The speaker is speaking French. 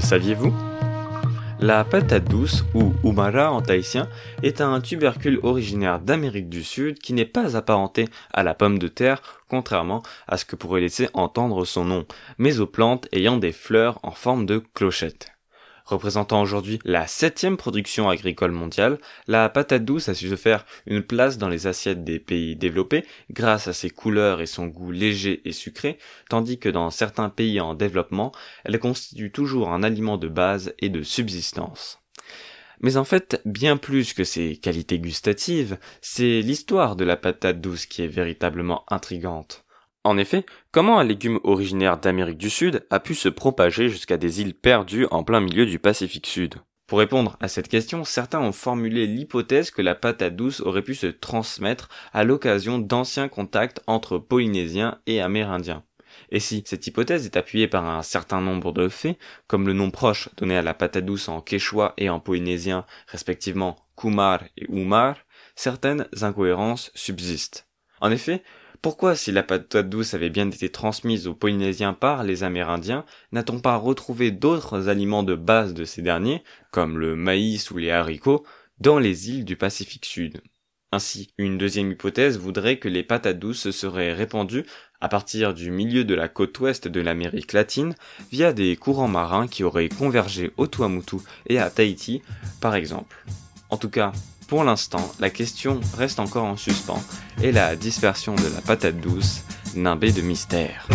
Saviez-vous? La patate douce, ou umara en tahitien, est un tubercule originaire d'Amérique du Sud qui n'est pas apparenté à la pomme de terre, contrairement à ce que pourrait laisser entendre son nom, mais aux plantes ayant des fleurs en forme de clochette. Représentant aujourd'hui la septième production agricole mondiale, la patate douce a su se faire une place dans les assiettes des pays développés grâce à ses couleurs et son goût léger et sucré, tandis que dans certains pays en développement, elle constitue toujours un aliment de base et de subsistance. Mais en fait, bien plus que ses qualités gustatives, c'est l'histoire de la patate douce qui est véritablement intrigante. En effet, comment un légume originaire d'Amérique du Sud a pu se propager jusqu'à des îles perdues en plein milieu du Pacifique Sud? Pour répondre à cette question, certains ont formulé l'hypothèse que la patate douce aurait pu se transmettre à l'occasion d'anciens contacts entre Polynésiens et Amérindiens. Et si cette hypothèse est appuyée par un certain nombre de faits, comme le nom proche donné à la patate douce en quechua et en polynésien, respectivement kumar et umar, certaines incohérences subsistent. En effet, pourquoi, si la patate douce avait bien été transmise aux Polynésiens par les Amérindiens, n'a-t-on pas retrouvé d'autres aliments de base de ces derniers, comme le maïs ou les haricots, dans les îles du Pacifique Sud? Ainsi, une deuxième hypothèse voudrait que les patates douces se seraient répandues à partir du milieu de la côte ouest de l'Amérique latine via des courants marins qui auraient convergé au Tuamotu et à Tahiti, par exemple. En tout cas, pour l'instant, la question reste encore en suspens et la dispersion de la patate douce nimbée de mystère.